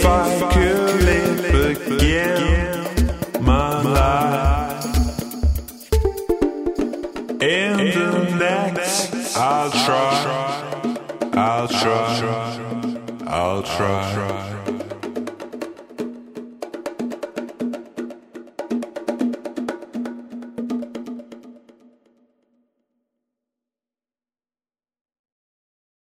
If I could live again my life in the next, I'll try, I'll try, I'll try.